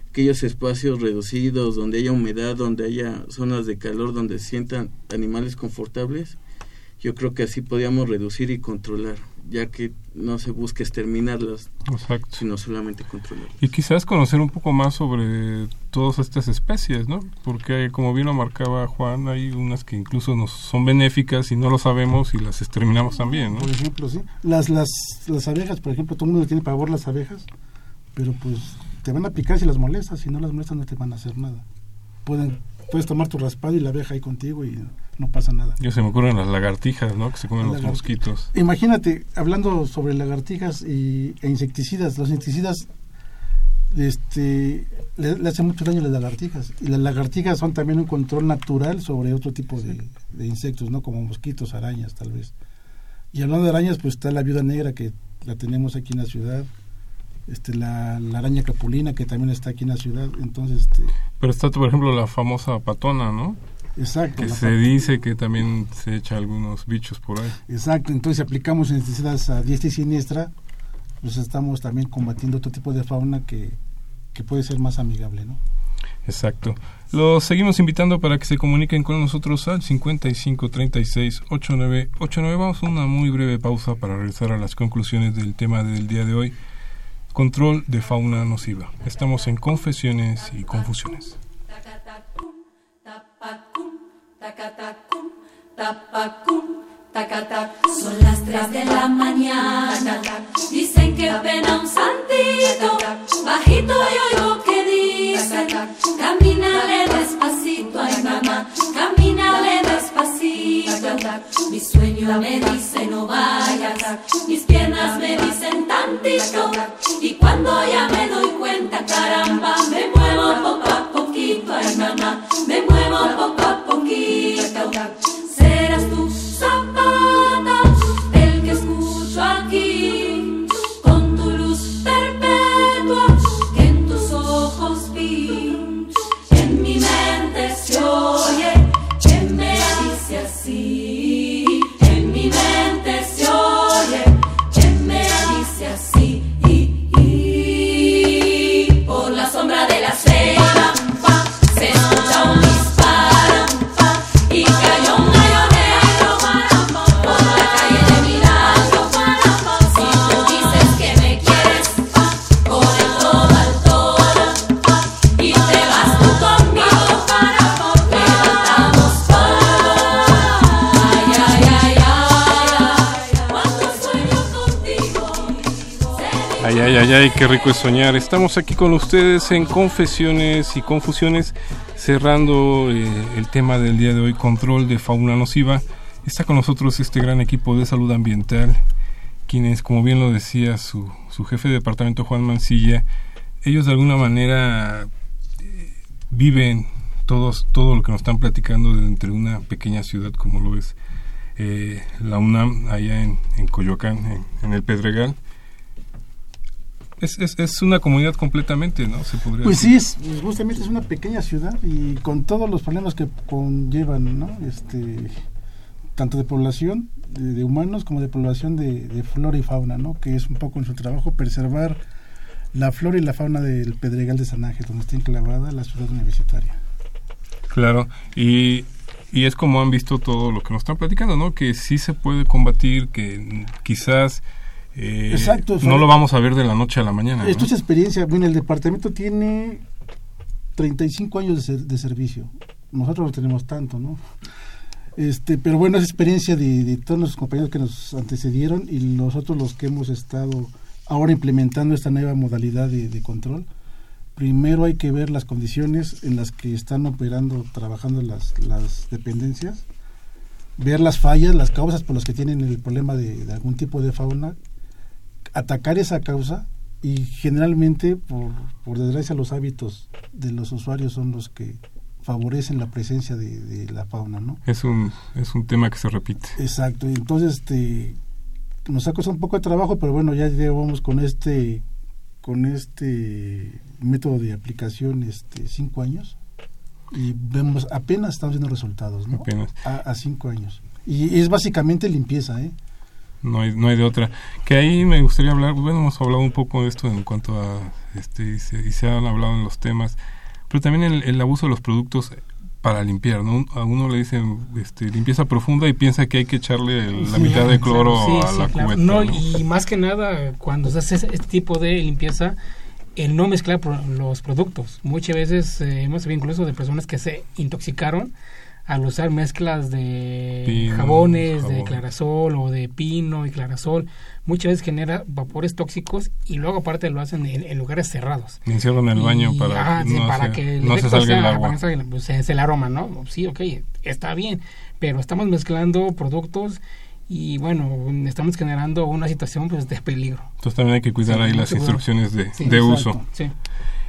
aquellos espacios reducidos, donde haya humedad, donde haya zonas de calor, donde sientan animales confortables, yo creo que así podíamos reducir y controlar, ya que no se busca exterminarlas, sino solamente controlarlas. Y quizás conocer un poco más sobre todas estas especies, ¿no? Porque como bien lo marcaba Juan, hay unas que incluso nos son benéficas y no lo sabemos y las exterminamos también, ¿no? Por ejemplo, sí. Las, las, las abejas, por ejemplo, todo el mundo tiene pavor las abejas, pero pues te van a picar si las molestas, si no las molestas no te van a hacer nada. Pueden, puedes tomar tu raspado y la abeja ahí contigo y no pasa nada. Yo se me ocurren las lagartijas, ¿no? Que se comen los mosquitos. Imagínate, hablando sobre lagartijas y, e insecticidas, los insecticidas este, le, le hacen mucho daño a las lagartijas. Y las lagartijas son también un control natural sobre otro tipo de, de, insectos, ¿no? Como mosquitos, arañas, tal vez. Y hablando de arañas, pues está la viuda negra que la tenemos aquí en la ciudad. Este, la, la, araña capulina que también está aquí en la ciudad entonces este, pero está por ejemplo la famosa patona no Exacto. Que se dice que también se echa algunos bichos por ahí. Exacto, entonces si aplicamos insecticidas a diestra y siniestra, pues estamos también combatiendo otro tipo de fauna que, que puede ser más amigable, ¿no? Exacto. Los seguimos invitando para que se comuniquen con nosotros al 55 36 89 89. Vamos a una muy breve pausa para regresar a las conclusiones del tema del día de hoy. Control de fauna nociva. Estamos en Confesiones y Confusiones. Tacatacum, tapacum, tacatacum. Son las tres de la mañana. Dicen que pena un santito. Bajito yo oigo que dicen. Camínale despacito, ay mamá. Camínale despacito. Mi sueño me dice no vayas. Mis piernas me dicen tantito. Y cuando ya me doy cuenta, caramba, me muevo poco a poquito, ay mamá. Me muevo poco Ay, qué rico es soñar. Estamos aquí con ustedes en Confesiones y Confusiones, cerrando eh, el tema del día de hoy, control de fauna nociva. Está con nosotros este gran equipo de salud ambiental, quienes, como bien lo decía su, su jefe de departamento, Juan Mancilla, ellos de alguna manera eh, viven todos, todo lo que nos están platicando de entre una pequeña ciudad como lo es eh, la UNAM allá en, en Coyoacán, en, el Pedregal. Es, es, es, una comunidad completamente, ¿no? Se podría pues sí, es, justamente es una pequeña ciudad y con todos los problemas que conllevan, ¿no? Este, tanto de población de, humanos como de población de, de, flora y fauna, ¿no? Que es un poco en su trabajo preservar la flora y la fauna del Pedregal de San Ángel, donde está enclavada la ciudad universitaria. Claro, y, y es como han visto todo lo que nos están platicando, ¿no? Que sí se puede combatir, que quizás... Eh, Exacto, no lo vamos a ver de la noche a la mañana. Esto es experiencia. Bueno, el departamento tiene 35 años de, de servicio. Nosotros no tenemos tanto, ¿no? Este, pero bueno, es experiencia de, de, todos los compañeros que nos antecedieron y nosotros los que hemos estado ahora implementando esta nueva modalidad de, control. Primero hay que ver las condiciones en las que están operando, trabajando las, las dependencias, ver las fallas, las causas por las que tienen el problema de, algún tipo de fauna, atacar esa causa y generalmente, por, por desgracia, los hábitos de los usuarios son los que favorecen la presencia de, la fauna, ¿no? Es un, es un tema que se repite. Exacto, entonces este, nos ha costado un poco de trabajo, pero bueno, ya llevamos con este con este método de aplicación este cinco años y vemos apenas estamos viendo resultados, ¿no? Apenas. A, cinco años. Y es básicamente limpieza, ¿eh? No hay, no hay de otra. Que ahí me gustaría hablar, bueno, hemos hablado un poco de esto en cuanto a, este, y se, y se han hablado en los temas, pero también el, el abuso de los productos para limpiar, ¿no? A uno le dicen este, limpieza profunda y piensa que hay que echarle la mitad de cloro a la cubeta. No, y más que nada, cuando se hace este tipo de limpieza, el no mezclar los productos. Muchas veces eh, hemos visto incluso de personas que se intoxicaron al usar mezclas de jabones, de clarasol o de pino y clarasol, muchas veces genera vapores tóxicos y luego aparte lo hacen en, lugares cerrados. Encierran en el baño para, no para se, que no se salga el agua. Pues, es el aroma, ¿no? Sí, ok, está bien, pero estamos mezclando productos y bueno, estamos generando una situación pues de peligro. Entonces también hay que cuidar ahí las instrucciones de, de uso. Sí.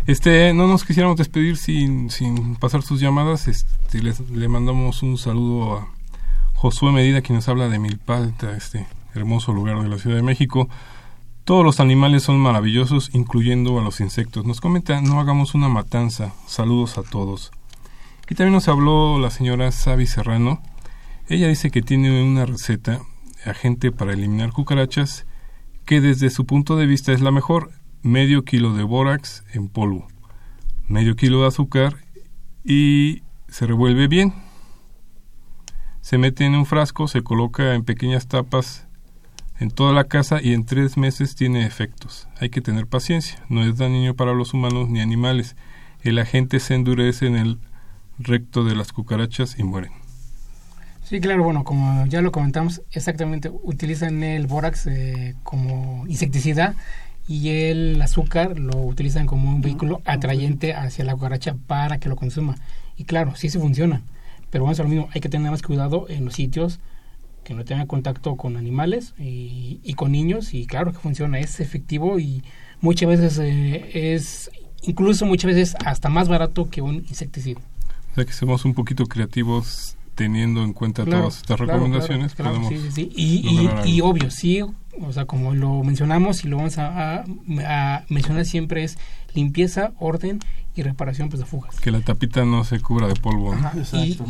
Este, no nos quisiéramos despedir sin, sin pasar sus llamadas. Este, le mandamos un saludo a Josué Medida, quien nos habla de Milpalta, este hermoso lugar de la Ciudad de México. Todos los animales son maravillosos, incluyendo a los insectos. Nos comenta, no hagamos una matanza. Saludos a todos. Y también nos habló la señora Sabi Serrano. Ella dice que tiene una receta, agente para eliminar cucarachas, que desde su punto de vista es la mejor medio kilo de bórax en polvo, medio kilo de azúcar y se revuelve bien. Se mete en un frasco, se coloca en pequeñas tapas en toda la casa y en tres meses tiene efectos. Hay que tener paciencia, no es dañino para los humanos ni animales. El agente se endurece en el recto de las cucarachas y mueren. Sí, claro, bueno, como ya lo comentamos, exactamente utilizan el bórax eh, como insecticida y el azúcar lo utilizan como un vehículo atrayente hacia la cucaracha para que lo consuma. Y claro, sí se funciona, pero vamos a lo mismo, hay que tener más cuidado en los sitios que no tengan contacto con animales y, con niños y claro que funciona, es efectivo y muchas veces eh, es incluso muchas veces hasta más barato que un insecticida. O sea que somos un poquito creativos teniendo en cuenta todas estas recomendaciones. sí, sí, Y, y, obvio, sí, o sea, como lo mencionamos y lo vamos a, mencionar siempre es limpieza, orden y reparación pues, de fugas. Que la tapita no se cubra de polvo.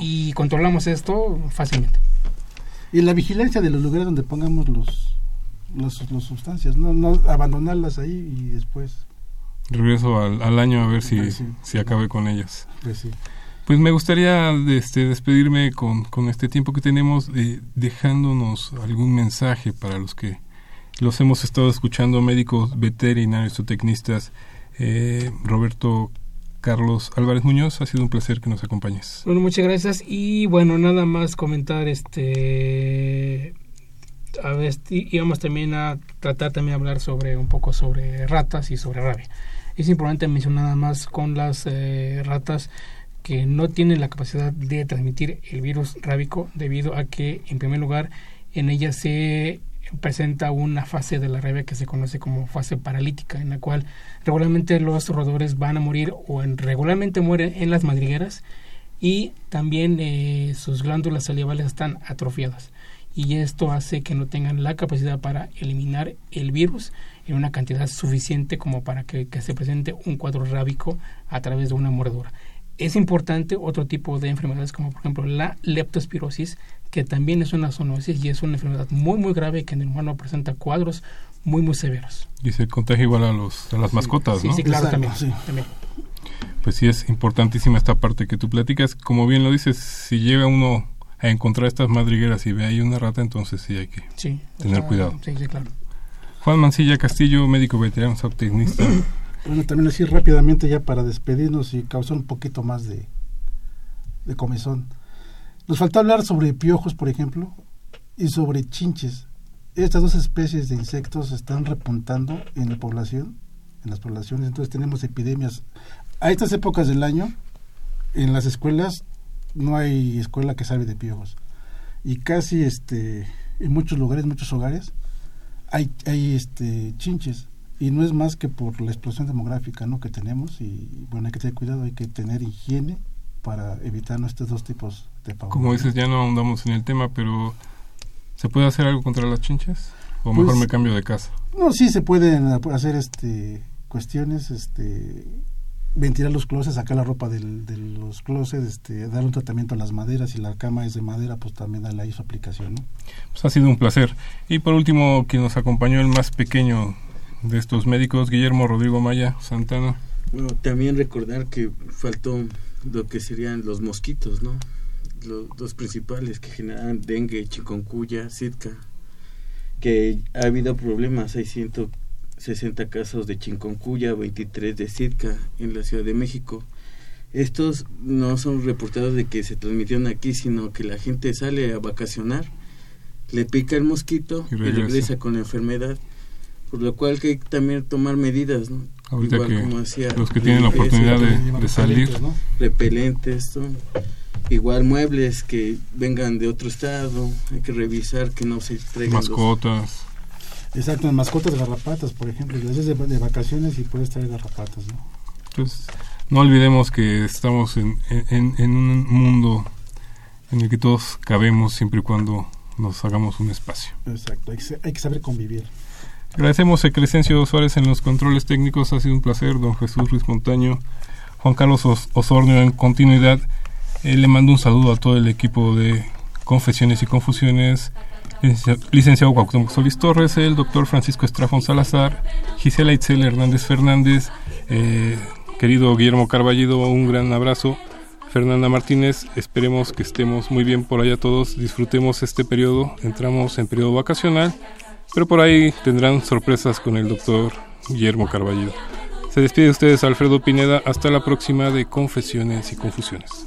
y, controlamos esto fácilmente. Y la vigilancia de los lugares donde pongamos los las, sustancias, no, no abandonarlas ahí y después... Regreso al, al año a ver si, si acabe con ellas. Pues sí. Pues me gustaría este, despedirme con, con este tiempo que tenemos, eh, dejándonos algún mensaje para los que los hemos estado escuchando, médicos, veterinarios o tecnistas. Eh, Roberto Carlos Álvarez Muñoz, ha sido un placer que nos acompañes. Bueno, muchas gracias y bueno, nada más comentar este a ver, íbamos también a tratar también hablar sobre un poco sobre ratas y sobre rabia. Es importante mencionar nada más con las eh, ratas que no tienen la capacidad de transmitir el virus rábico debido a que, en primer lugar, en ella se presenta una fase de la rabia que se conoce como fase paralítica, en la cual regularmente los roedores van a morir o en, regularmente mueren en las madrigueras y también eh, sus glándulas salivales están atrofiadas. y esto hace que no tengan la capacidad para eliminar el virus en una cantidad suficiente como para que, se presente un cuadro rábico a través de una mordedura. Es importante otro tipo de enfermedades como por ejemplo la leptospirosis, que también es una zoonosis y es una enfermedad muy muy grave que en el humano presenta cuadros muy muy severos. Y se contagia igual a, los, a las mascotas, Sí, ¿no? sí, claro, también, sí. también. Pues sí, es importantísima esta parte que tú platicas. Como bien lo dices, si llega uno a encontrar estas madrigueras y ve ahí una rata, entonces sí hay que Sí, tener o sea, cuidado. Sí, sí, claro. Juan Mancilla Castillo, médico veterinario zootecnista. Bueno, también así rápidamente ya para despedirnos y causar un poquito más de, de comezón. Nos faltó hablar sobre piojos, por ejemplo, y sobre chinches. Estas dos especies de insectos están repuntando en la población, en las poblaciones, entonces tenemos epidemias. A estas épocas del año, en las escuelas, no hay escuela que sabe de piojos. Y casi este, en muchos lugares, muchos hogares, hay, hay este, chinches y no es más que por la explosión demográfica ¿no? que tenemos y bueno hay que tener cuidado hay que tener higiene para evitar estos dos tipos de pavor. Como dices, ya no ahondamos en el tema, pero ¿se puede hacer algo contra las chinches? ¿O Pues- mejor me cambio de casa? no sí se pueden hacer este cuestiones este ventilar los closets sacar la ropa del, de los closets este dar un tratamiento a las maderas si la cama es de madera pues también darle ahí su aplicación ¿no? Pues ha sido un placer. Y por último, quien nos acompañó, el más pequeño de estos médicos, Guillermo Rodrigo Maya Santana. Bueno, también recordar que faltó lo que serían los mosquitos, ¿no? Los principales que generan dengue, chikungunya, zika. Que ha habido problemas, hay 160 casos de chikungunya, 23 de zika en la Ciudad de México. Estos no son reportados de que se transmitieron aquí, sino que la gente sale a vacacionar, le pica el mosquito Y y regresa. regresa con la enfermedad, por lo cual hay que también tomar medidas, ¿no? Ahorita Igual que como decía, los que tienen la limpieza, oportunidad de, salir, repelentes, ¿no? repelentes, ¿no? igual muebles que vengan de otro estado, hay que revisar que no se traigan los- mascotas. exacto en mascotas garrapatas por ejemplo las veces de, de vacaciones y puedes traer garrapatas ¿no? Pues no olvidemos que estamos en, en, en un mundo en el que todos cabemos siempre y cuando nos hagamos un espacio. exacto hay que, hay que saber convivir Agradecemos a Crescencio Suárez en los controles técnicos, ha sido un placer, don Jesús Ruiz Montaño, Juan Carlos Os- en continuidad. Eh, le mando un saludo a todo el equipo de Confesiones y Confusiones, licencia- licenciado Cuauhtémoc Solís Torres, el doctor Francisco Estrafón Salazar, Gisela Itzel Hernández Fernández, eh, querido Guillermo Carballido, un gran abrazo. Fernanda Martínez, esperemos que estemos muy bien por allá todos, disfrutemos este periodo, entramos en periodo vacacional, pero por ahí tendrán sorpresas con el doctor Guillermo Carballido. Se despide de ustedes Alfredo Pineda, hasta la próxima de Confesiones y Confusiones.